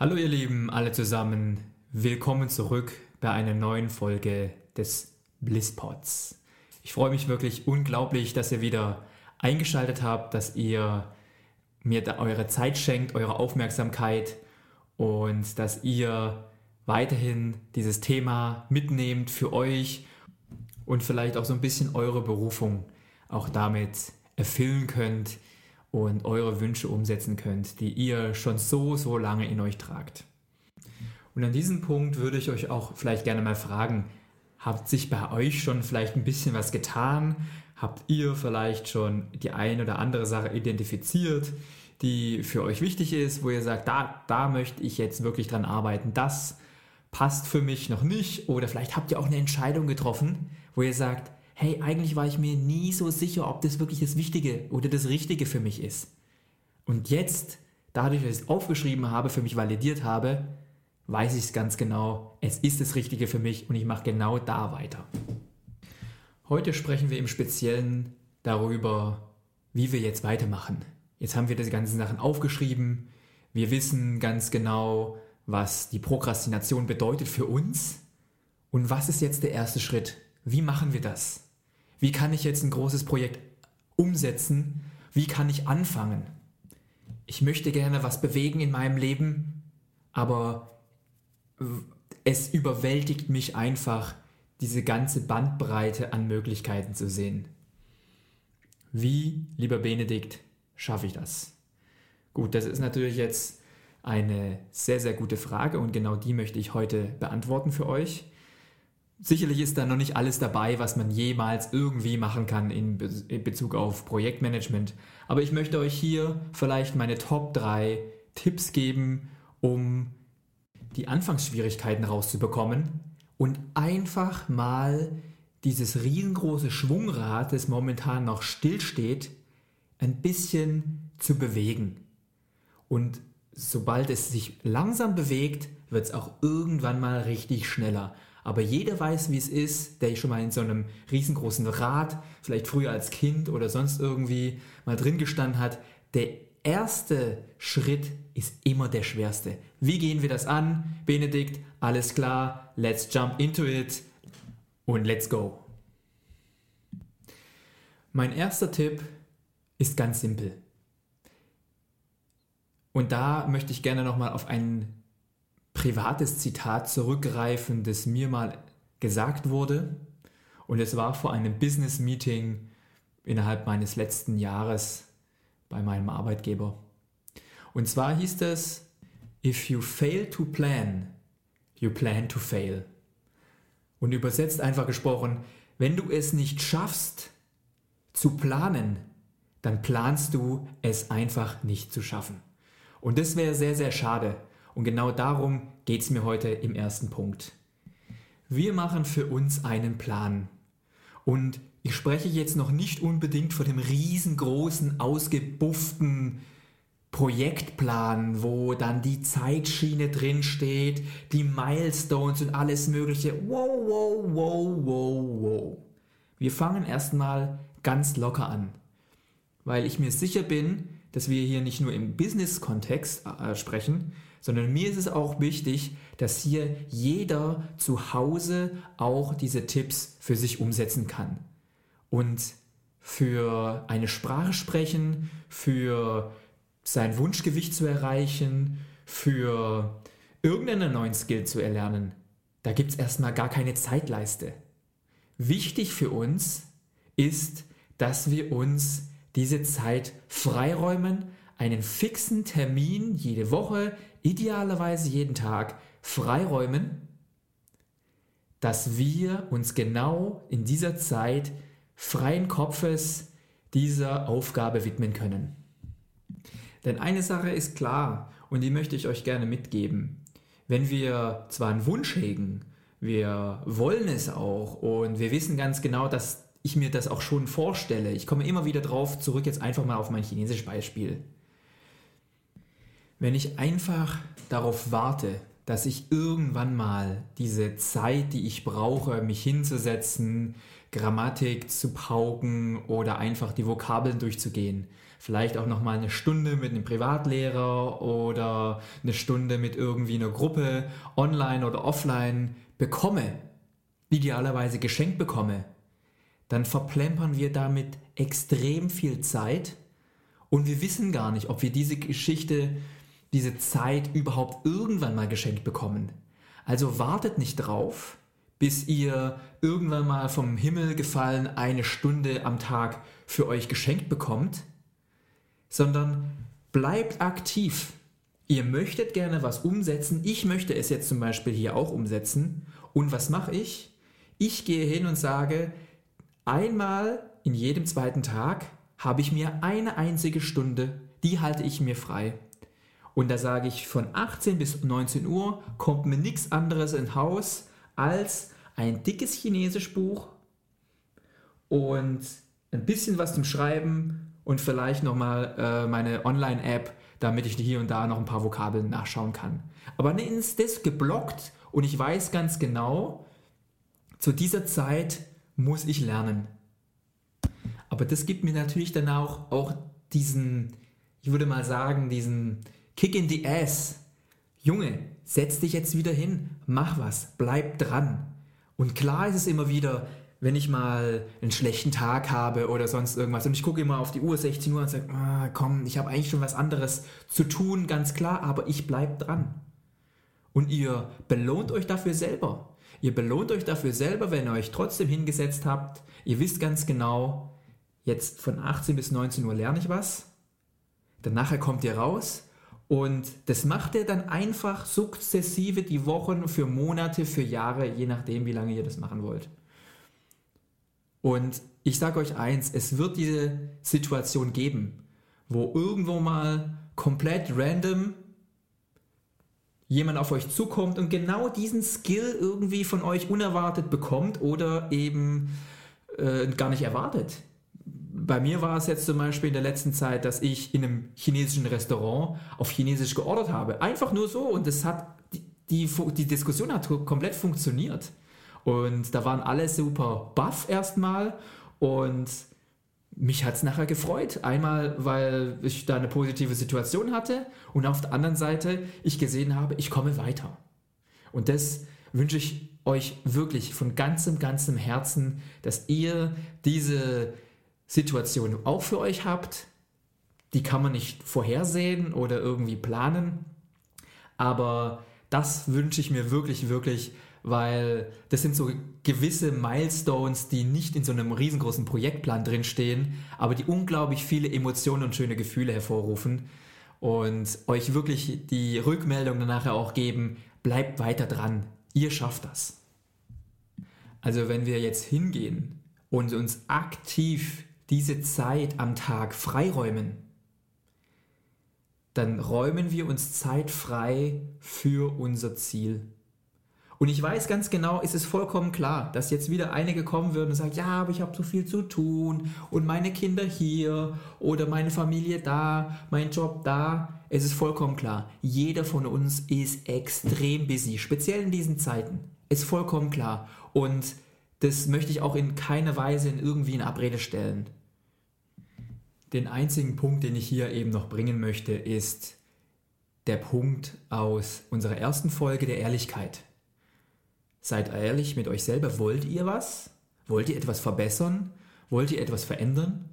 Hallo ihr Lieben, alle zusammen. Willkommen zurück bei einer neuen Folge des Blisspods. Ich freue mich wirklich unglaublich, dass ihr wieder eingeschaltet habt, dass ihr mir eure Zeit schenkt, eure Aufmerksamkeit und dass ihr weiterhin dieses Thema mitnehmt für euch und vielleicht auch so ein bisschen eure Berufung auch damit erfüllen könnt und eure Wünsche umsetzen könnt, die ihr schon so, so lange in euch tragt. Und an diesem Punkt würde ich euch auch vielleicht gerne mal fragen, habt sich bei euch schon vielleicht ein bisschen was getan? Habt ihr vielleicht schon die ein oder andere Sache identifiziert, die für euch wichtig ist, wo ihr sagt, da, da möchte ich jetzt wirklich dran arbeiten, das passt für mich noch nicht? Oder vielleicht habt ihr auch eine Entscheidung getroffen, wo ihr sagt, hey, eigentlich war ich mir nie so sicher, ob das wirklich das Wichtige oder das Richtige für mich ist. Und jetzt, dadurch, dass ich es aufgeschrieben habe, für mich validiert habe, weiß ich es ganz genau, es ist das Richtige für mich und ich mache genau da weiter. Heute sprechen wir im Speziellen darüber, wie wir jetzt weitermachen. Jetzt haben wir diese ganzen Sachen aufgeschrieben. Wir wissen ganz genau, was die Prokrastination bedeutet für uns. Und was ist jetzt der erste Schritt? Wie machen wir das? Wie kann ich jetzt ein großes Projekt umsetzen? Wie kann ich anfangen? Ich möchte gerne was bewegen in meinem Leben, aber es überwältigt mich einfach, diese ganze Bandbreite an Möglichkeiten zu sehen. Wie, lieber Benedikt, schaffe ich das? Gut, das ist natürlich jetzt eine sehr, sehr gute Frage und genau die möchte ich heute beantworten für euch. Sicherlich ist da noch nicht alles dabei, was man jemals irgendwie machen kann in, Be in Bezug auf Projektmanagement, aber ich möchte euch hier vielleicht meine Top 3 Tipps geben, um die Anfangsschwierigkeiten rauszubekommen und einfach mal dieses riesengroße Schwungrad, das momentan noch stillsteht, ein bisschen zu bewegen. Und sobald es sich langsam bewegt, wird es auch irgendwann mal richtig schneller. Aber jeder weiß, wie es ist, der schon mal in so einem riesengroßen Rad, vielleicht früher als Kind oder sonst irgendwie mal drin gestanden hat. Der erste Schritt ist immer der schwerste. Wie gehen wir das an? Benedikt, alles klar, let's jump into it und let's go. Mein erster Tipp ist ganz simpel. Und da möchte ich gerne nochmal auf ein privates Zitat zurückgreifen, das mir mal gesagt wurde. Und es war vor einem Business-Meeting innerhalb meines letzten Jahres bei meinem Arbeitgeber. Und zwar hieß es, If you fail to plan, you plan to fail. Und übersetzt einfach gesprochen, wenn du es nicht schaffst zu planen, dann planst du es einfach nicht zu schaffen. Und das wäre sehr, sehr schade. Und genau darum geht es mir heute im ersten Punkt. Wir machen für uns einen Plan. Und ich spreche jetzt noch nicht unbedingt von dem riesengroßen, ausgebufften Projektplan, wo dann die Zeitschiene drin steht, die Milestones und alles Mögliche. Wow, wow, wow, wow, wow. Wir fangen erstmal ganz locker an, weil ich mir sicher bin, dass wir hier nicht nur im Business-Kontext äh, sprechen, sondern mir ist es auch wichtig, dass hier jeder zu Hause auch diese Tipps für sich umsetzen kann. Und für eine Sprache sprechen, für sein Wunschgewicht zu erreichen, für irgendeinen neuen Skill zu erlernen, da gibt es erstmal gar keine Zeitleiste. Wichtig für uns ist, dass wir uns diese Zeit freiräumen, einen fixen Termin jede Woche, idealerweise jeden Tag freiräumen, dass wir uns genau in dieser Zeit freien Kopfes dieser Aufgabe widmen können. Denn eine Sache ist klar und die möchte ich euch gerne mitgeben. Wenn wir zwar einen Wunsch hegen, wir wollen es auch und wir wissen ganz genau, dass ich mir das auch schon vorstelle. Ich komme immer wieder drauf zurück, jetzt einfach mal auf mein chinesisches Beispiel. Wenn ich einfach darauf warte, dass ich irgendwann mal diese Zeit, die ich brauche, mich hinzusetzen, Grammatik zu pauken oder einfach die Vokabeln durchzugehen, vielleicht auch noch mal eine Stunde mit einem Privatlehrer oder eine Stunde mit irgendwie einer Gruppe online oder offline bekomme, idealerweise geschenkt bekomme, dann verplempern wir damit extrem viel Zeit und wir wissen gar nicht, ob wir diese Geschichte, diese Zeit überhaupt irgendwann mal geschenkt bekommen. Also wartet nicht drauf, bis ihr irgendwann mal vom Himmel gefallen eine Stunde am Tag für euch geschenkt bekommt, sondern bleibt aktiv. Ihr möchtet gerne was umsetzen. Ich möchte es jetzt zum Beispiel hier auch umsetzen. Und was mache ich? Ich gehe hin und sage, einmal in jedem zweiten Tag habe ich mir eine einzige Stunde, die halte ich mir frei. Und da sage ich, von 18 bis 19 Uhr kommt mir nichts anderes ins Haus als ein dickes Chinesischbuch und ein bisschen was zum Schreiben und vielleicht nochmal äh, meine Online-App, damit ich hier und da noch ein paar Vokabeln nachschauen kann. Aber dann ist das geblockt und ich weiß ganz genau, zu dieser Zeit muss ich lernen. Aber das gibt mir natürlich dann auch, auch diesen, ich würde mal sagen, diesen Kick in the Ass. Junge, setz dich jetzt wieder hin, mach was, bleib dran. Und klar ist es immer wieder, wenn ich mal einen schlechten Tag habe oder sonst irgendwas und ich gucke immer auf die Uhr 16 Uhr und sage, ah, komm, ich habe eigentlich schon was anderes zu tun, ganz klar, aber ich bleibe dran. Und ihr belohnt euch dafür selber. Ihr belohnt euch dafür selber, wenn ihr euch trotzdem hingesetzt habt. Ihr wisst ganz genau, jetzt von 18 bis 19 Uhr lerne ich was. Dann nachher kommt ihr raus und das macht ihr dann einfach sukzessive die Wochen für Monate, für Jahre, je nachdem, wie lange ihr das machen wollt. Und ich sage euch eins, es wird diese Situation geben, wo irgendwo mal komplett random jemand auf euch zukommt und genau diesen Skill irgendwie von euch unerwartet bekommt oder eben äh, gar nicht erwartet. Bei mir war es jetzt zum Beispiel in der letzten Zeit, dass ich in einem chinesischen Restaurant auf Chinesisch geordert habe. Einfach nur so und das hat die, die, die Diskussion hat komplett funktioniert. Und da waren alle super baff erstmal und mich hat es nachher gefreut. Einmal, weil ich da eine positive Situation hatte und auf der anderen Seite ich gesehen habe, ich komme weiter. Und das wünsche ich euch wirklich von ganzem, ganzem Herzen, dass ihr diese Situation auch für euch habt. Die kann man nicht vorhersehen oder irgendwie planen. Aber das wünsche ich mir wirklich, wirklich weil das sind so gewisse Milestones, die nicht in so einem riesengroßen Projektplan drinstehen, aber die unglaublich viele Emotionen und schöne Gefühle hervorrufen und euch wirklich die Rückmeldung danach auch geben, bleibt weiter dran, ihr schafft das. Also wenn wir jetzt hingehen und uns aktiv diese Zeit am Tag freiräumen, dann räumen wir uns Zeit frei für unser Ziel. Und ich weiß ganz genau, es ist vollkommen klar, dass jetzt wieder einige kommen würden und sagen, ja, aber ich habe so viel zu tun und meine Kinder hier oder meine Familie da, mein Job da. Es ist vollkommen klar, jeder von uns ist extrem busy, speziell in diesen Zeiten. Ist vollkommen klar. Und Das möchte ich auch in keiner Weise in irgendwie in Abrede stellen. Den einzigen Punkt, den ich hier eben noch bringen möchte, ist der Punkt aus unserer ersten Folge der Ehrlichkeit. Seid ehrlich mit euch selber. Wollt ihr was? Wollt ihr etwas verbessern? Wollt ihr etwas verändern?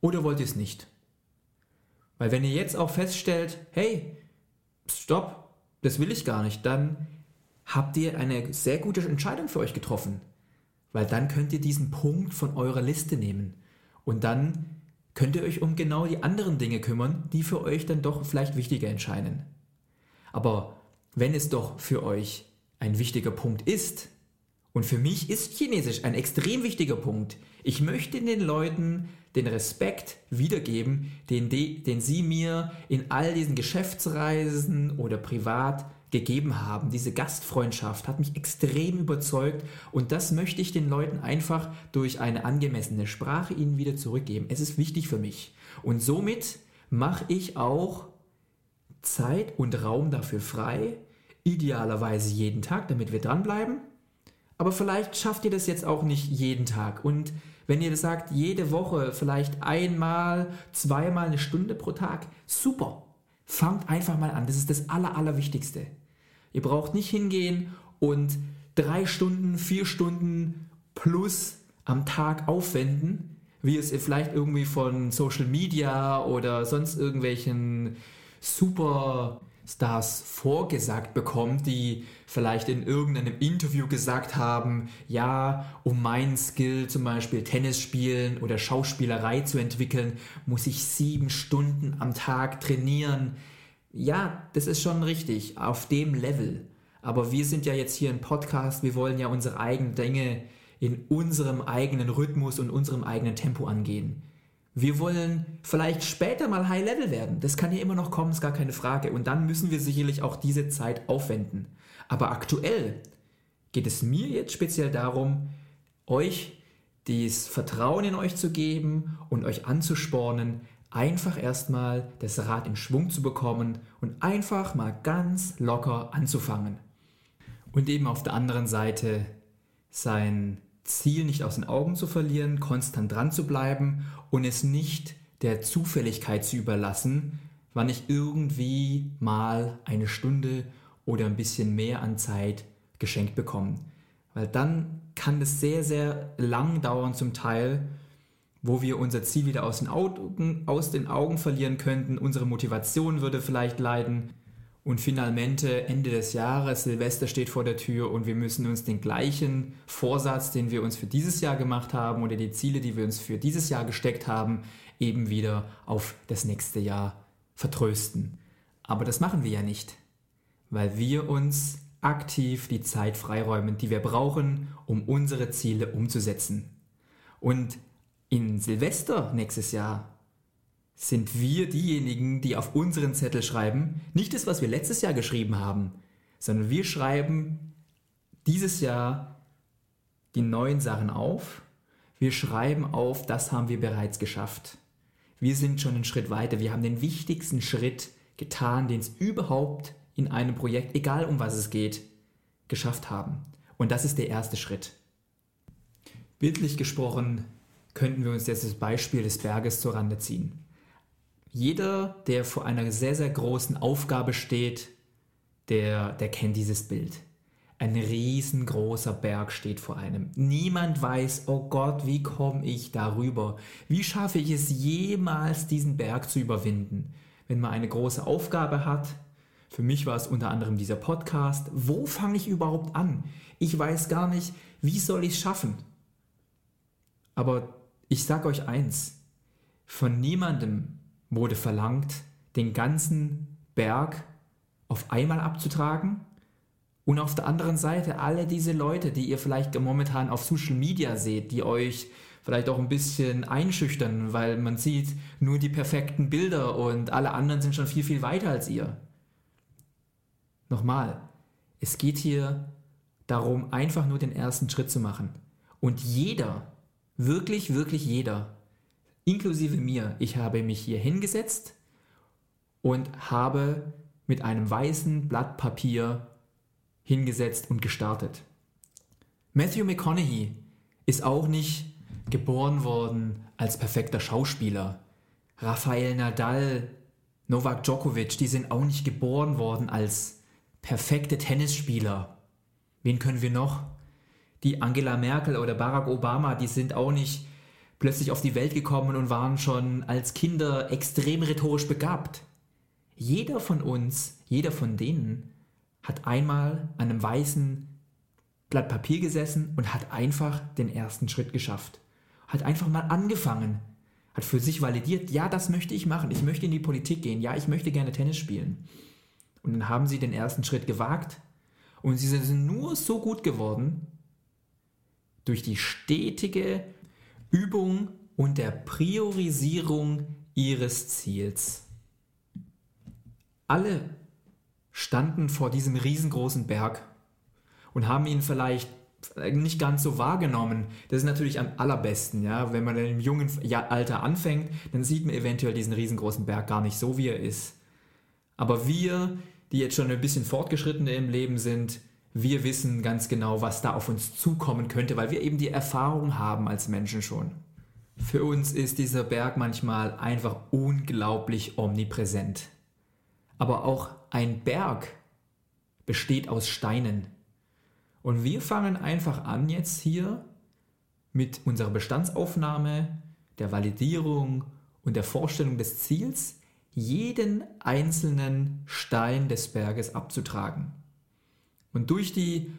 Oder wollt ihr es nicht? Weil wenn ihr jetzt auch feststellt, hey, stopp, das will ich gar nicht, dann habt ihr eine sehr gute Entscheidung für euch getroffen. Weil dann könnt ihr diesen Punkt von eurer Liste nehmen. Und dann könnt ihr euch um genau die anderen Dinge kümmern, die für euch dann doch vielleicht wichtiger entscheiden. Aber wenn es doch für euch ein wichtiger Punkt ist, und für mich ist Chinesisch ein extrem wichtiger Punkt. Ich möchte den Leuten den Respekt wiedergeben, den, den sie mir in all diesen Geschäftsreisen oder privat gegeben haben. Diese Gastfreundschaft hat mich extrem überzeugt und das möchte ich den Leuten einfach durch eine angemessene Sprache ihnen wieder zurückgeben. Es ist wichtig für mich. Und somit mache ich auch Zeit und Raum dafür frei, idealerweise jeden Tag, damit wir dranbleiben. Aber vielleicht schafft ihr das jetzt auch nicht jeden Tag. Und wenn ihr das sagt, jede Woche vielleicht einmal, zweimal eine Stunde pro Tag, super. Fangt einfach mal an. Das ist das Aller, Allerwichtigste. Ihr braucht nicht hingehen und drei Stunden, vier Stunden plus am Tag aufwenden, wie es ihr vielleicht irgendwie von Social Media oder sonst irgendwelchen Superstars vorgesagt bekommt, die vielleicht in irgendeinem Interview gesagt haben, ja, um meinen Skill zum Beispiel Tennis spielen oder Schauspielerei zu entwickeln, muss ich sieben Stunden am Tag trainieren. Ja, das ist schon richtig, auf dem Level. Aber wir sind ja jetzt hier ein Podcast, wir wollen ja unsere eigenen Dinge in unserem eigenen Rhythmus und unserem eigenen Tempo angehen. Wir wollen vielleicht später mal High Level werden. Das kann ja immer noch kommen, ist gar keine Frage. Und dann müssen wir sicherlich auch diese Zeit aufwenden. Aber aktuell geht es mir jetzt speziell darum, euch dieses Vertrauen in euch zu geben und euch anzuspornen, einfach erstmal das Rad in Schwung zu bekommen und einfach mal ganz locker anzufangen. Und eben auf der anderen Seite sein Ziel nicht aus den Augen zu verlieren, konstant dran zu bleiben und es nicht der Zufälligkeit zu überlassen, wann ich irgendwie mal eine Stunde oder ein bisschen mehr an Zeit geschenkt bekomme. Weil dann kann es sehr, sehr lang dauern zum Teil wo wir unser Ziel wieder aus den, Augen, aus den Augen verlieren könnten, unsere Motivation würde vielleicht leiden und finalmente Ende des Jahres, Silvester steht vor der Tür und wir müssen uns den gleichen Vorsatz, den wir uns für dieses Jahr gemacht haben oder die Ziele, die wir uns für dieses Jahr gesteckt haben, eben wieder auf das nächste Jahr vertrösten. Aber das machen wir ja nicht, weil wir uns aktiv die Zeit freiräumen, die wir brauchen, um unsere Ziele umzusetzen. Und in Silvester nächstes Jahr sind wir diejenigen, die auf unseren Zettel schreiben, nicht das, was wir letztes Jahr geschrieben haben, sondern wir schreiben dieses Jahr die neuen Sachen auf. Wir schreiben auf, das haben wir bereits geschafft. Wir sind schon einen Schritt weiter. Wir haben den wichtigsten Schritt getan, den es überhaupt in einem Projekt, egal um was es geht, geschafft haben. Und das ist der erste Schritt. Bildlich gesprochen könnten wir uns jetzt das Beispiel des Berges zur Rande ziehen. Jeder, der vor einer sehr, sehr großen Aufgabe steht, der, der kennt dieses Bild. Ein riesengroßer Berg steht vor einem. Niemand weiß, oh Gott, wie komme ich darüber? Wie schaffe ich es jemals, diesen Berg zu überwinden? Wenn man eine große Aufgabe hat, für mich war es unter anderem dieser Podcast, wo fange ich überhaupt an? Ich weiß gar nicht, wie soll ich es schaffen? Aber ich sage euch eins, von niemandem wurde verlangt, den ganzen Berg auf einmal abzutragen und auf der anderen Seite alle diese Leute, die ihr vielleicht momentan auf Social Media seht, die euch vielleicht auch ein bisschen einschüchtern, weil man sieht nur die perfekten Bilder und alle anderen sind schon viel, viel weiter als ihr. Nochmal, es geht hier darum, einfach nur den ersten Schritt zu machen. Und jeder, Wirklich, wirklich jeder, inklusive mir, ich habe mich hier hingesetzt und habe mit einem weißen Blatt Papier hingesetzt und gestartet. Matthew McConaughey, ist auch nicht geboren worden als perfekter Schauspieler. Rafael Nadal, Novak Djokovic, die sind auch nicht geboren worden als perfekte Tennisspieler. Wen können wir noch? Die Angela Merkel oder Barack Obama, die sind auch nicht plötzlich auf die Welt gekommen und waren schon als Kinder extrem rhetorisch begabt. Jeder von uns, jeder von denen hat einmal an einem weißen Blatt Papier gesessen und hat einfach den ersten Schritt geschafft. Hat einfach mal angefangen. Hat für sich validiert, ja, das möchte ich machen. Ich möchte in die Politik gehen. Ja, ich möchte gerne Tennis spielen. Und dann haben sie den ersten Schritt gewagt. Und sie sind nur so gut geworden durch die stetige Übung und der Priorisierung ihres Ziels. Alle standen vor diesem riesengroßen Berg und haben ihn vielleicht nicht ganz so wahrgenommen. Das ist natürlich am allerbesten, ja. Wenn man im jungen Alter anfängt, dann sieht man eventuell diesen riesengroßen Berg gar nicht so, wie er ist. Aber wir, die jetzt schon ein bisschen fortgeschrittene im Leben sind, wir wissen ganz genau, was da auf uns zukommen könnte, weil wir eben die Erfahrung haben als Menschen schon. Für uns ist dieser Berg manchmal einfach unglaublich omnipräsent. Aber auch ein Berg besteht aus Steinen. Und wir fangen einfach an jetzt hier mit unserer Bestandsaufnahme, der Validierung und der Vorstellung des Ziels, jeden einzelnen Stein des Berges abzutragen. Und durch die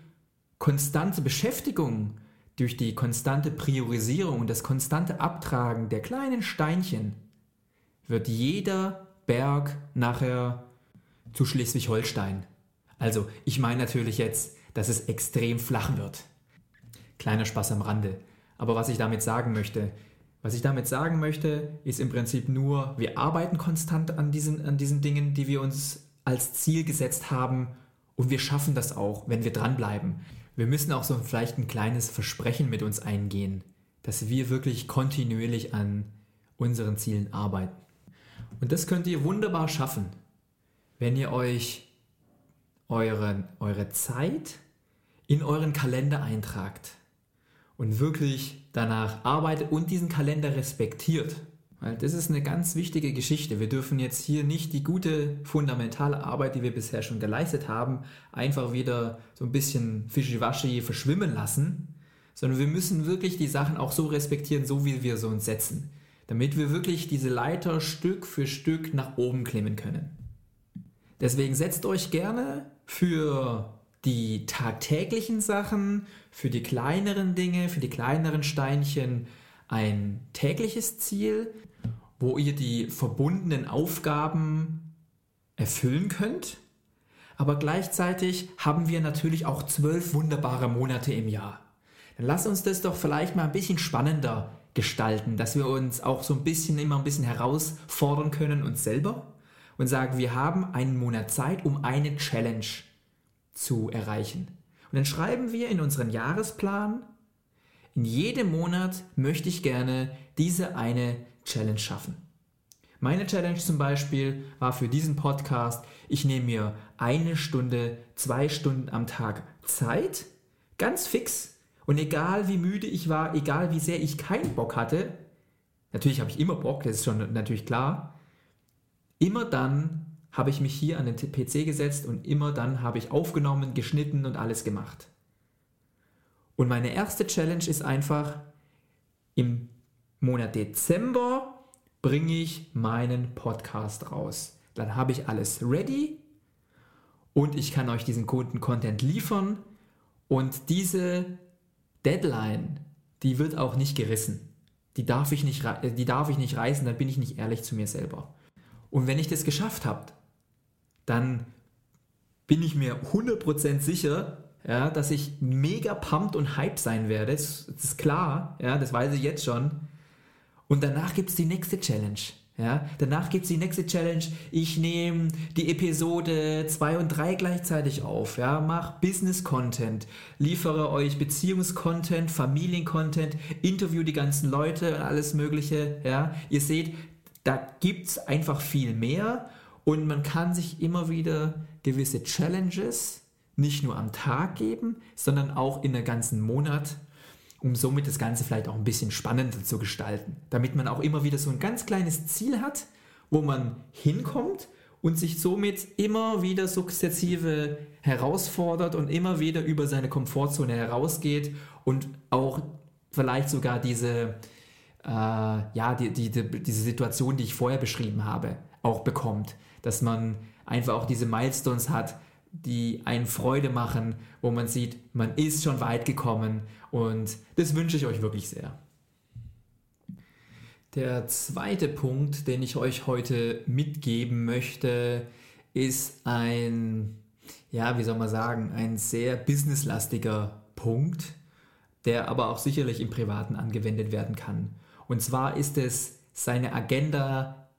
konstante Beschäftigung, durch die konstante Priorisierung und das konstante Abtragen der kleinen Steinchen wird jeder Berg nachher zu Schleswig-Holstein. Also ich meine natürlich jetzt, dass es extrem flach wird. Kleiner Spaß am Rande. Aber was ich damit sagen möchte, was ich damit sagen möchte, ist im Prinzip nur, wir arbeiten konstant an diesen, an diesen Dingen, die wir uns als Ziel gesetzt haben und wir schaffen das auch, wenn wir dranbleiben. Wir müssen auch so vielleicht ein kleines Versprechen mit uns eingehen, dass wir wirklich kontinuierlich an unseren Zielen arbeiten. Und das könnt ihr wunderbar schaffen, wenn ihr euch eure, eure Zeit in euren Kalender eintragt und wirklich danach arbeitet und diesen Kalender respektiert. Weil das ist eine ganz wichtige Geschichte. Wir dürfen jetzt hier nicht die gute fundamentale Arbeit, die wir bisher schon geleistet haben, einfach wieder so ein bisschen fischiwaschi verschwimmen lassen, sondern wir müssen wirklich die Sachen auch so respektieren, so wie wir sie uns setzen, damit wir wirklich diese Leiter Stück für Stück nach oben klimmen können. Deswegen setzt euch gerne für die tagtäglichen Sachen, für die kleineren Dinge, für die kleineren Steinchen ein tägliches Ziel, wo ihr die verbundenen Aufgaben erfüllen könnt. Aber gleichzeitig haben wir natürlich auch zwölf wunderbare Monate im Jahr. Dann lasst uns das doch vielleicht mal ein bisschen spannender gestalten, dass wir uns auch so ein bisschen immer ein bisschen herausfordern können uns selber und sagen, wir haben einen Monat Zeit, um eine Challenge zu erreichen. Und dann schreiben wir in unseren Jahresplan, in jedem Monat möchte ich gerne diese eine Challenge schaffen. Meine Challenge zum Beispiel war für diesen Podcast, ich nehme mir eine Stunde, zwei Stunden am Tag Zeit, ganz fix. Und egal wie müde ich war, egal wie sehr ich keinen Bock hatte, natürlich habe ich immer Bock, das ist schon natürlich klar, immer dann habe ich mich hier an den PC gesetzt und immer dann habe ich aufgenommen, geschnitten und alles gemacht. Und meine erste Challenge ist einfach, im Monat Dezember bringe ich meinen Podcast raus. Dann habe ich alles ready und ich kann euch diesen Kunden-Content liefern und diese Deadline, die wird auch nicht gerissen. Die darf ich nicht, die darf ich nicht reißen, dann bin ich nicht ehrlich zu mir selber. Und wenn ich das geschafft habe, dann bin ich mir 100% sicher, ja, dass ich mega pumped und hype sein werde. Das, das ist klar, ja, das weiß ich jetzt schon. Und danach gibt es die nächste Challenge. Ja, danach gibt es die nächste Challenge. Ich nehme die Episode 2 und 3 gleichzeitig auf. Ja, mach Business-Content, liefere euch Beziehungscontent, Familiencontent, interview die ganzen Leute und alles Mögliche. Ja, ihr seht, da gibt es einfach viel mehr und man kann sich immer wieder gewisse Challenges nicht nur am Tag geben, sondern auch in der ganzen Monat um somit das Ganze vielleicht auch ein bisschen spannender zu gestalten, damit man auch immer wieder so ein ganz kleines Ziel hat, wo man hinkommt und sich somit immer wieder sukzessive herausfordert und immer wieder über seine Komfortzone herausgeht und auch vielleicht sogar diese, äh, ja, die, die, die, diese Situation, die ich vorher beschrieben habe, auch bekommt. Dass man einfach auch diese Milestones hat, die einen Freude machen, wo man sieht, man ist schon weit gekommen und das wünsche ich euch wirklich sehr. Der zweite Punkt, den ich euch heute mitgeben möchte, ist ein, ja, wie soll man sagen, ein sehr businesslastiger Punkt, der aber auch sicherlich im Privaten angewendet werden kann. Und zwar ist es, seine Agenda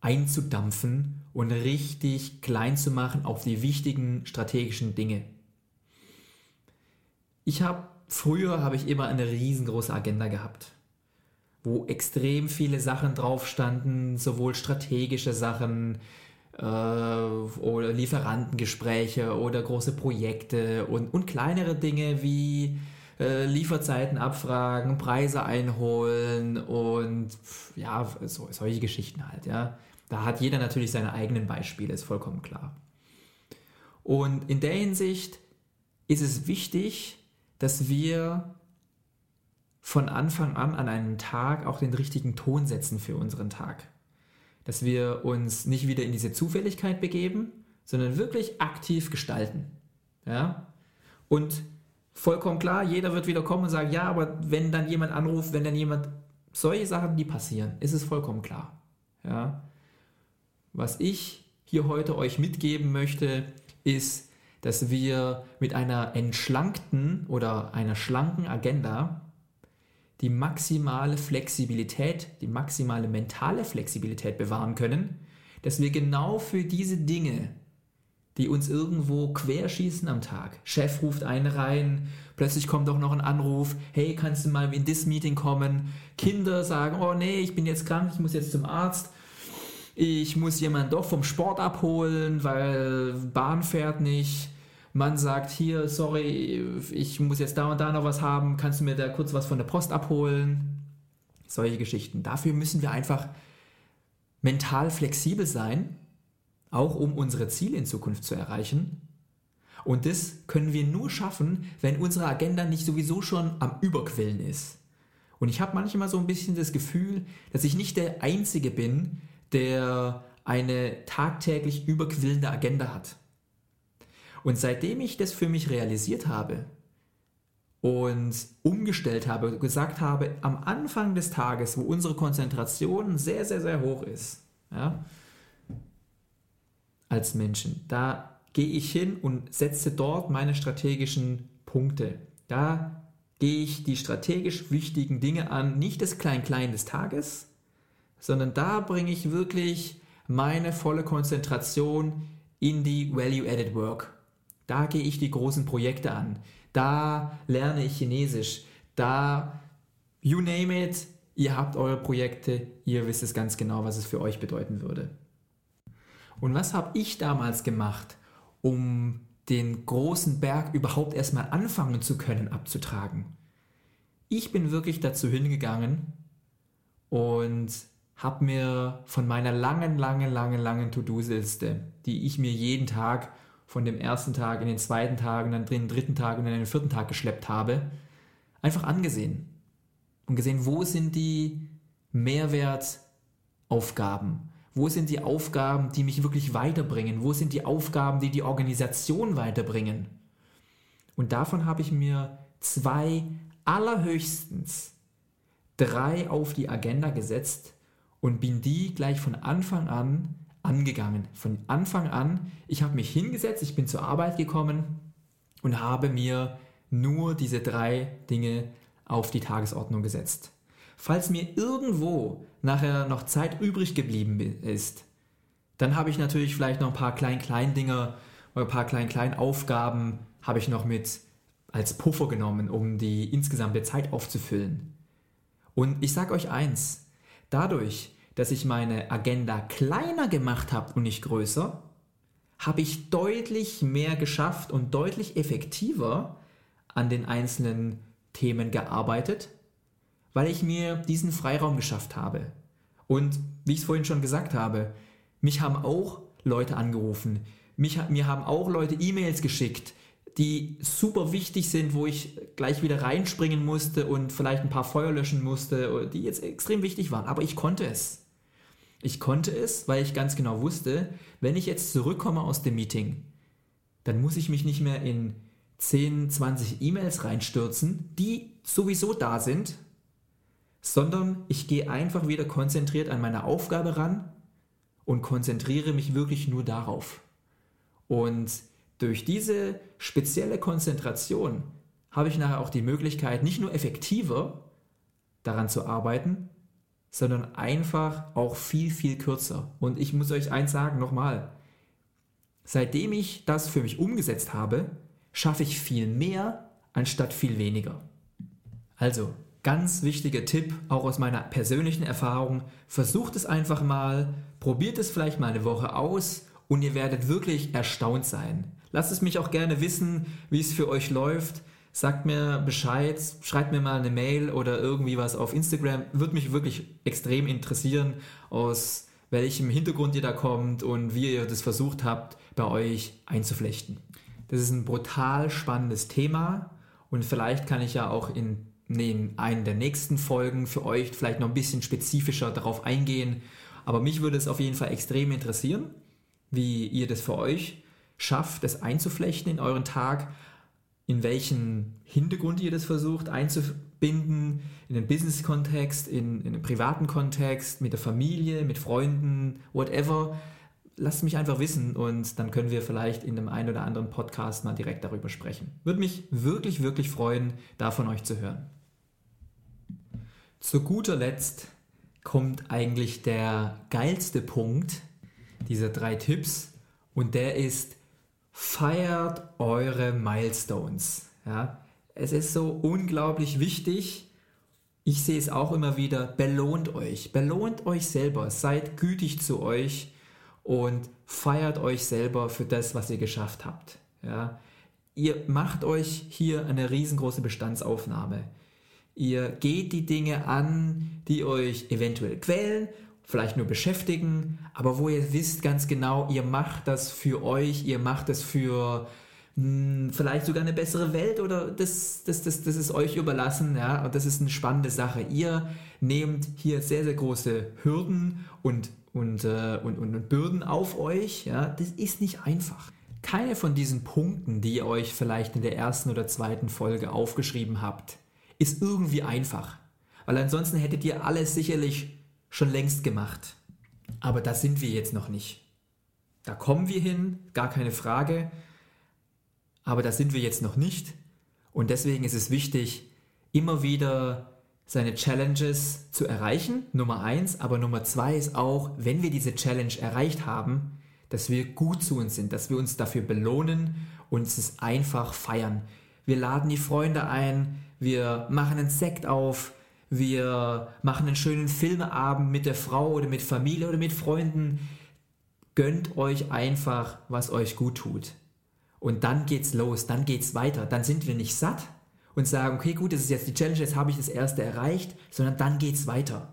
einzudampfen und richtig klein zu machen auf die wichtigen strategischen Dinge. Ich habe früher habe ich immer eine riesengroße Agenda gehabt wo extrem viele Sachen drauf standen, sowohl strategische Sachen äh, oder Lieferantengespräche oder große Projekte und, und kleinere Dinge wie äh, Lieferzeiten abfragen, Preise einholen und ja, so, solche Geschichten halt, ja. Da hat jeder natürlich seine eigenen Beispiele, ist vollkommen klar. Und in der Hinsicht ist es wichtig, dass wir von Anfang an an einem Tag auch den richtigen Ton setzen für unseren Tag. Dass wir uns nicht wieder in diese Zufälligkeit begeben, sondern wirklich aktiv gestalten. Ja? Und vollkommen klar, jeder wird wieder kommen und sagen, ja, aber wenn dann jemand anruft, wenn dann jemand, solche Sachen, die passieren, ist es vollkommen klar. Ja? Was ich hier heute euch mitgeben möchte, ist, dass wir mit einer entschlankten oder einer schlanken Agenda die maximale Flexibilität, die maximale mentale Flexibilität bewahren können, dass wir genau für diese Dinge, die uns irgendwo querschießen am Tag, Chef ruft einen rein, plötzlich kommt auch noch ein Anruf, hey, kannst du mal in das Meeting kommen? Kinder sagen, oh nee, ich bin jetzt krank, ich muss jetzt zum Arzt. Ich muss jemanden doch vom Sport abholen, weil Bahn fährt nicht man sagt, hier, sorry, ich muss jetzt da und da noch was haben, kannst du mir da kurz was von der Post abholen? Solche Geschichten. Dafür müssen wir einfach mental flexibel sein, auch um unsere Ziele in Zukunft zu erreichen. Und das können wir nur schaffen, wenn unsere Agenda nicht sowieso schon am Überquellen ist. Und ich habe manchmal so ein bisschen das Gefühl, dass ich nicht der Einzige bin, der eine tagtäglich überquillende Agenda hat. Und seitdem ich das für mich realisiert habe und umgestellt habe, gesagt habe, am Anfang des Tages, wo unsere Konzentration sehr, sehr, sehr hoch ist, ja, als Menschen, da gehe ich hin und setze dort meine strategischen Punkte. Da gehe ich die strategisch wichtigen Dinge an, nicht das Klein-Klein des Tages, sondern da bringe ich wirklich meine volle Konzentration in die Value-Added Work. Da gehe ich die großen Projekte an. Da lerne ich Chinesisch. Da, you name it, ihr habt eure Projekte, ihr wisst es ganz genau, was es für euch bedeuten würde. Und was habe ich damals gemacht, um den großen Berg überhaupt erstmal anfangen zu können abzutragen? Ich bin wirklich dazu hingegangen und habe mir von meiner langen, langen, langen, langen To-Do-Liste, die ich mir jeden Tag von dem ersten Tag in den zweiten Tag und dann den dritten Tag und dann den vierten Tag geschleppt habe, einfach angesehen und gesehen, wo sind die Mehrwertaufgaben, wo sind die Aufgaben, die mich wirklich weiterbringen, wo sind die Aufgaben, die die Organisation weiterbringen. Und davon habe ich mir zwei allerhöchstens drei auf die Agenda gesetzt und bin die gleich von Anfang an angegangen. Von Anfang an, ich habe mich hingesetzt, ich bin zur Arbeit gekommen und habe mir nur diese drei Dinge auf die Tagesordnung gesetzt. Falls mir irgendwo nachher noch Zeit übrig geblieben ist, dann habe ich natürlich vielleicht noch ein paar klein-klein Dinge oder ein paar klein-klein Aufgaben habe ich noch mit als Puffer genommen, um die insgesamte Zeit aufzufüllen. Und ich sage euch eins, dadurch, dass ich meine Agenda kleiner gemacht habe und nicht größer, habe ich deutlich mehr geschafft und deutlich effektiver an den einzelnen Themen gearbeitet, weil ich mir diesen Freiraum geschafft habe. Und wie ich es vorhin schon gesagt habe, mich haben auch Leute angerufen, mich, mir haben auch Leute E-Mails geschickt, die super wichtig sind, wo ich gleich wieder reinspringen musste und vielleicht ein paar Feuer löschen musste, die jetzt extrem wichtig waren. Aber ich konnte es. Ich konnte es, weil ich ganz genau wusste, wenn ich jetzt zurückkomme aus dem Meeting, dann muss ich mich nicht mehr in 10, 20 E-Mails reinstürzen, die sowieso da sind, sondern ich gehe einfach wieder konzentriert an meine Aufgabe ran und konzentriere mich wirklich nur darauf. Und durch diese spezielle Konzentration habe ich nachher auch die Möglichkeit, nicht nur effektiver daran zu arbeiten, sondern einfach auch viel, viel kürzer. Und ich muss euch eins sagen, nochmal, seitdem ich das für mich umgesetzt habe, schaffe ich viel mehr anstatt viel weniger. Also, ganz wichtiger Tipp, auch aus meiner persönlichen Erfahrung, versucht es einfach mal, probiert es vielleicht mal eine Woche aus und ihr werdet wirklich erstaunt sein. Lasst es mich auch gerne wissen, wie es für euch läuft. Sagt mir Bescheid, schreibt mir mal eine Mail oder irgendwie was auf Instagram. Würde mich wirklich extrem interessieren, aus welchem Hintergrund ihr da kommt und wie ihr das versucht habt, bei euch einzuflechten. Das ist ein brutal spannendes Thema und vielleicht kann ich ja auch in, in einer der nächsten Folgen für euch vielleicht noch ein bisschen spezifischer darauf eingehen. Aber mich würde es auf jeden Fall extrem interessieren, wie ihr das für euch schafft, das einzuflechten in euren Tag, in welchen Hintergrund ihr das versucht einzubinden, in den Business-Kontext, in, in den privaten Kontext, mit der Familie, mit Freunden, whatever. Lasst mich einfach wissen und dann können wir vielleicht in einem einen oder anderen Podcast mal direkt darüber sprechen. Würde mich wirklich, wirklich freuen, da von euch zu hören. Zu guter Letzt kommt eigentlich der geilste Punkt dieser drei Tipps und der ist, feiert eure Milestones. Ja? Es ist so unglaublich wichtig. Ich sehe es auch immer wieder. Belohnt euch. Belohnt euch selber. Seid gütig zu euch und feiert euch selber für das, was ihr geschafft habt. Ja? Ihr macht euch hier eine riesengroße Bestandsaufnahme. Ihr geht die Dinge an, die euch eventuell quälen vielleicht nur beschäftigen, aber wo ihr wisst ganz genau, ihr macht das für euch, ihr macht das für mh, hm, vielleicht sogar eine bessere Welt oder das, das, das, das ist euch überlassen, ja, und das ist eine spannende Sache. Ihr nehmt hier sehr, sehr große Hürden und, und, äh, und, und, und Bürden auf euch, ja, das ist nicht einfach. Keine von diesen Punkten, die ihr euch vielleicht in der ersten oder zweiten Folge aufgeschrieben habt, ist irgendwie einfach. Weil ansonsten hättet ihr alles sicherlich schon längst gemacht. Aber da sind wir jetzt noch nicht. Da kommen wir hin, gar keine Frage. Aber da sind wir jetzt noch nicht. Und deswegen ist es wichtig, immer wieder seine Challenges zu erreichen. Nummer eins. Aber Nummer zwei ist auch, wenn wir diese Challenge erreicht haben, dass wir gut zu uns sind, dass wir uns dafür belohnen und es einfach feiern. Wir laden die Freunde ein, wir machen einen Sekt auf, wir machen einen schönen Filmeabend mit der Frau oder mit Familie oder mit Freunden. Gönnt euch einfach, was euch gut tut. Und dann geht's los, dann geht's weiter. Dann sind wir nicht satt und sagen, okay, gut, das ist jetzt die Challenge, jetzt habe ich das erste erreicht, sondern dann geht's weiter.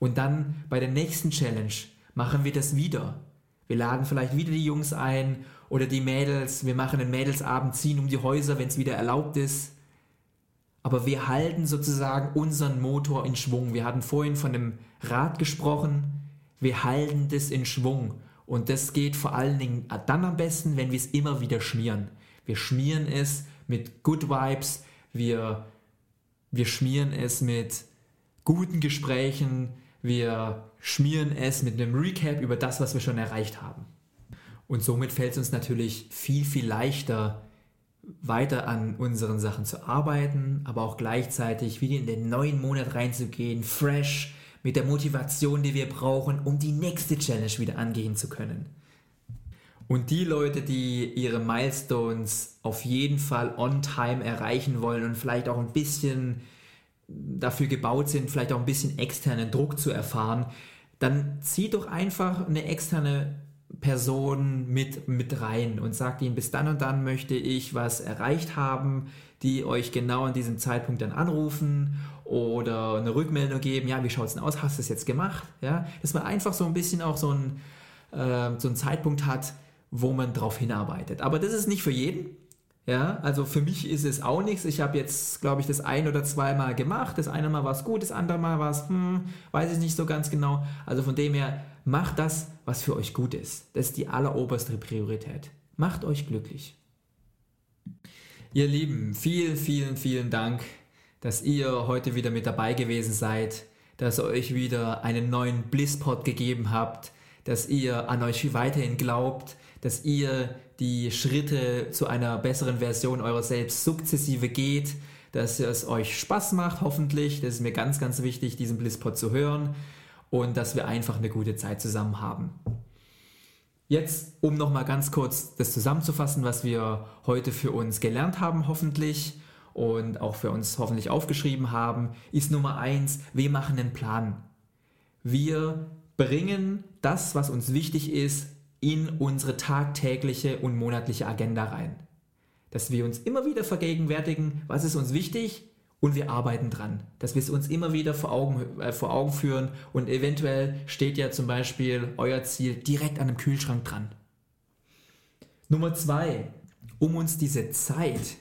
Und dann bei der nächsten Challenge machen wir das wieder. Wir laden vielleicht wieder die Jungs ein oder die Mädels. Wir machen einen Mädelsabend, ziehen um die Häuser, wenn es wieder erlaubt ist aber wir halten sozusagen unseren Motor in Schwung. Wir hatten vorhin von dem Rad gesprochen, wir halten das in Schwung. Und das geht vor allen Dingen dann am besten, wenn wir es immer wieder schmieren. Wir schmieren es mit Good Vibes, wir, wir schmieren es mit guten Gesprächen, wir schmieren es mit einem Recap über das, was wir schon erreicht haben. Und somit fällt es uns natürlich viel, viel leichter, weiter an unseren Sachen zu arbeiten, aber auch gleichzeitig wieder in den neuen Monat reinzugehen, fresh, mit der Motivation, die wir brauchen, um die nächste Challenge wieder angehen zu können. Und die Leute, die ihre Milestones auf jeden Fall on time erreichen wollen und vielleicht auch ein bisschen dafür gebaut sind, vielleicht auch ein bisschen externen Druck zu erfahren, dann zieht doch einfach eine externe Personen mit, mit rein und sagt ihnen, bis dann und dann möchte ich was erreicht haben, die euch genau an diesem Zeitpunkt dann anrufen oder eine Rückmeldung geben, ja, wie schaut es denn aus, hast du es jetzt gemacht? Ja, dass man einfach so ein bisschen auch so, ein, äh, so einen Zeitpunkt hat, wo man drauf hinarbeitet. Aber das ist nicht für jeden. Ja, also für mich ist es auch nichts. Ich habe jetzt, glaube ich, das ein oder zweimal gemacht. Das eine Mal war es gut, das andere Mal war es, hm, weiß ich nicht so ganz genau. Also von dem her, macht das, was für euch gut ist. Das ist die alleroberste Priorität. Macht euch glücklich. Ihr Lieben, vielen, vielen, vielen Dank, dass ihr heute wieder mit dabei gewesen seid, dass ihr euch wieder einen neuen Blisspot gegeben habt, dass ihr an euch weiterhin glaubt, dass ihr die Schritte zu einer besseren Version eurer selbst sukzessive geht, dass es euch Spaß macht, hoffentlich. Das ist mir ganz, ganz wichtig, diesen Blisspot zu hören und dass wir einfach eine gute Zeit zusammen haben. Jetzt, um nochmal ganz kurz das zusammenzufassen, was wir heute für uns gelernt haben, hoffentlich und auch für uns hoffentlich aufgeschrieben haben, ist Nummer eins: wir machen einen Plan. Wir bringen das, was uns wichtig ist, in unsere tagtägliche und monatliche Agenda rein. Dass wir uns immer wieder vergegenwärtigen, was ist uns wichtig und wir arbeiten dran. Dass wir es uns immer wieder vor Augen, äh, vor Augen führen und eventuell steht ja zum Beispiel euer Ziel direkt an einem Kühlschrank dran. Nummer zwei, um uns diese Zeit,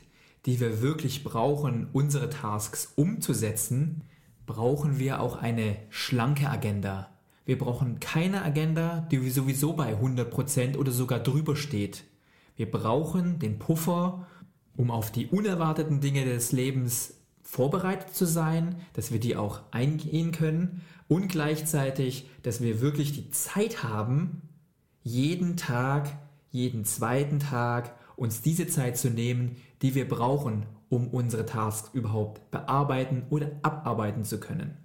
die wir wirklich brauchen, unsere Tasks umzusetzen, brauchen wir auch eine schlanke Agenda. Wir brauchen keine Agenda, die sowieso bei 100% oder sogar drüber steht. Wir brauchen den Puffer, um auf die unerwarteten Dinge des Lebens vorbereitet zu sein, dass wir die auch eingehen können und gleichzeitig, dass wir wirklich die Zeit haben, jeden Tag, jeden zweiten Tag uns diese Zeit zu nehmen, die wir brauchen, um unsere Tasks überhaupt bearbeiten oder abarbeiten zu können.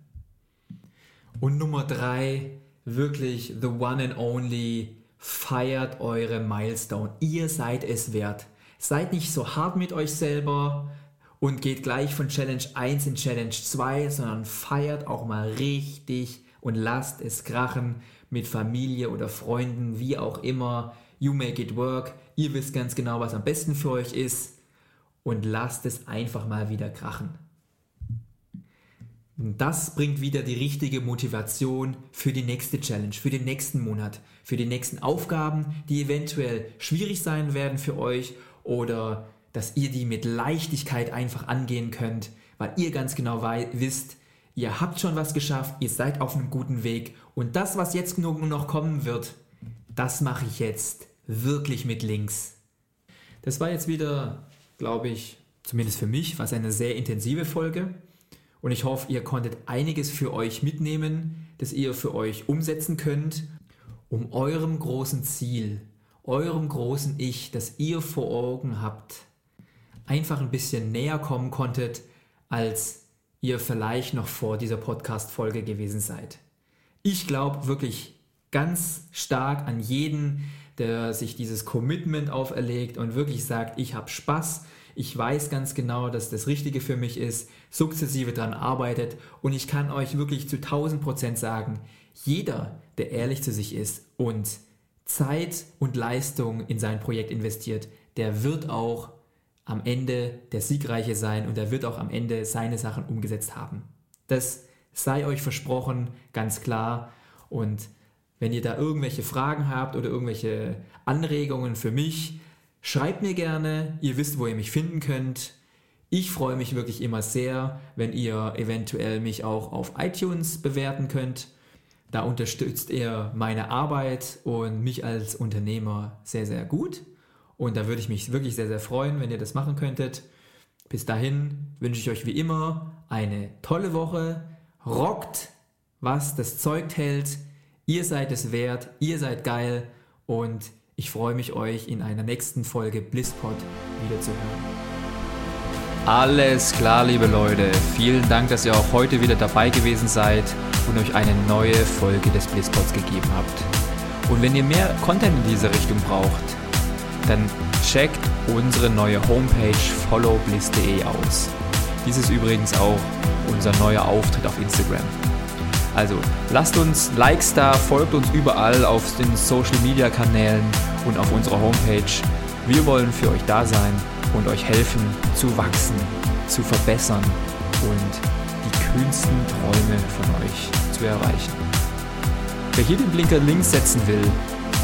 Und Nummer drei, wirklich the one and only, feiert eure Milestone. Ihr seid es wert. Seid nicht so hart mit euch selber und geht gleich von Challenge 1 in Challenge 2, sondern feiert auch mal richtig und lasst es krachen mit Familie oder Freunden, wie auch immer. You make it work. Ihr wisst ganz genau, was am besten für euch ist. Und lasst es einfach mal wieder krachen. Das bringt wieder die richtige Motivation für die nächste Challenge, für den nächsten Monat, für die nächsten Aufgaben, die eventuell schwierig sein werden für euch oder dass ihr die mit Leichtigkeit einfach angehen könnt, weil ihr ganz genau wisst, ihr habt schon was geschafft, ihr seid auf einem guten Weg und das, was jetzt nur noch kommen wird, das mache ich jetzt wirklich mit links. Das war jetzt wieder, glaube ich, zumindest für mich, was eine sehr intensive Folge. Und ich hoffe, ihr konntet einiges für euch mitnehmen, das ihr für euch umsetzen könnt, um eurem großen Ziel, eurem großen Ich, das ihr vor Augen habt, einfach ein bisschen näher kommen konntet, als ihr vielleicht noch vor dieser Podcast-Folge gewesen seid. Ich glaube wirklich ganz stark an jeden, der sich dieses Commitment auferlegt und wirklich sagt, ich habe Spaß, ich weiß ganz genau, dass das Richtige für mich ist, sukzessive daran arbeitet und ich kann euch wirklich zu 1000 Prozent sagen, jeder, der ehrlich zu sich ist und Zeit und Leistung in sein Projekt investiert, der wird auch am Ende der Siegreiche sein und er wird auch am Ende seine Sachen umgesetzt haben. Das sei euch versprochen, ganz klar. Und wenn ihr da irgendwelche Fragen habt oder irgendwelche Anregungen für mich, Schreibt mir gerne, ihr wisst, wo ihr mich finden könnt. Ich freue mich wirklich immer sehr, wenn ihr eventuell mich auch auf iTunes bewerten könnt. Da unterstützt ihr meine Arbeit und mich als Unternehmer sehr, sehr gut. Und da würde ich mich wirklich sehr, sehr freuen, wenn ihr das machen könntet. Bis dahin wünsche ich euch wie immer eine tolle Woche. Rockt, was das Zeug hält. Ihr seid es wert, ihr seid geil und ich freue mich, euch in einer nächsten Folge Blisspot wiederzuhören. Alles klar, liebe Leute. Vielen Dank, dass ihr auch heute wieder dabei gewesen seid und euch eine neue Folge des Blisspots gegeben habt. Und wenn ihr mehr Content in diese Richtung braucht, dann checkt unsere neue Homepage followbliss.de aus. Dies ist übrigens auch unser neuer Auftritt auf Instagram. Also lasst uns Likes da, folgt uns überall auf den Social Media Kanälen und auf unserer Homepage. Wir wollen für euch da sein und euch helfen zu wachsen, zu verbessern und die kühnsten Träume von euch zu erreichen. Wer hier den Blinker links setzen will,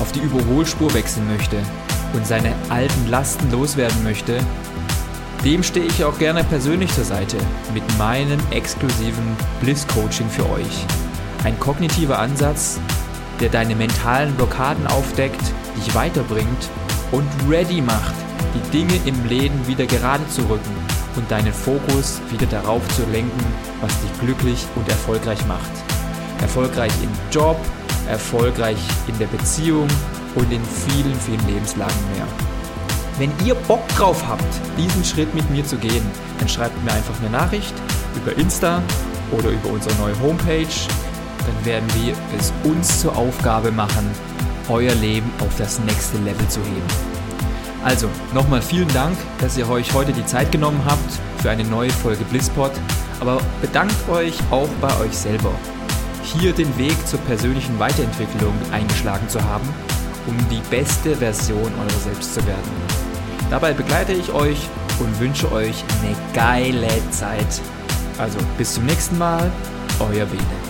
auf die Überholspur wechseln möchte und seine alten Lasten loswerden möchte, dem stehe ich auch gerne persönlich zur Seite mit meinem exklusiven Bliss Coaching für euch. Ein kognitiver Ansatz, der deine mentalen Blockaden aufdeckt, dich weiterbringt und ready macht, die Dinge im Leben wieder gerade zu rücken und deinen Fokus wieder darauf zu lenken, was dich glücklich und erfolgreich macht. Erfolgreich im Job, erfolgreich in der Beziehung und in vielen, vielen Lebenslagen mehr. Wenn ihr Bock drauf habt, diesen Schritt mit mir zu gehen, dann schreibt mir einfach eine Nachricht über Insta oder über unsere neue Homepage. Dann werden wir es uns zur Aufgabe machen, euer Leben auf das nächste Level zu heben. Also, nochmal vielen Dank, dass ihr euch heute die Zeit genommen habt für eine neue Folge Blisspot. Aber bedankt euch auch bei euch selber, hier den Weg zur persönlichen Weiterentwicklung eingeschlagen zu haben, um die beste Version eurer selbst zu werden. Dabei begleite ich euch und wünsche euch eine geile Zeit. Also bis zum nächsten Mal, euer Bene.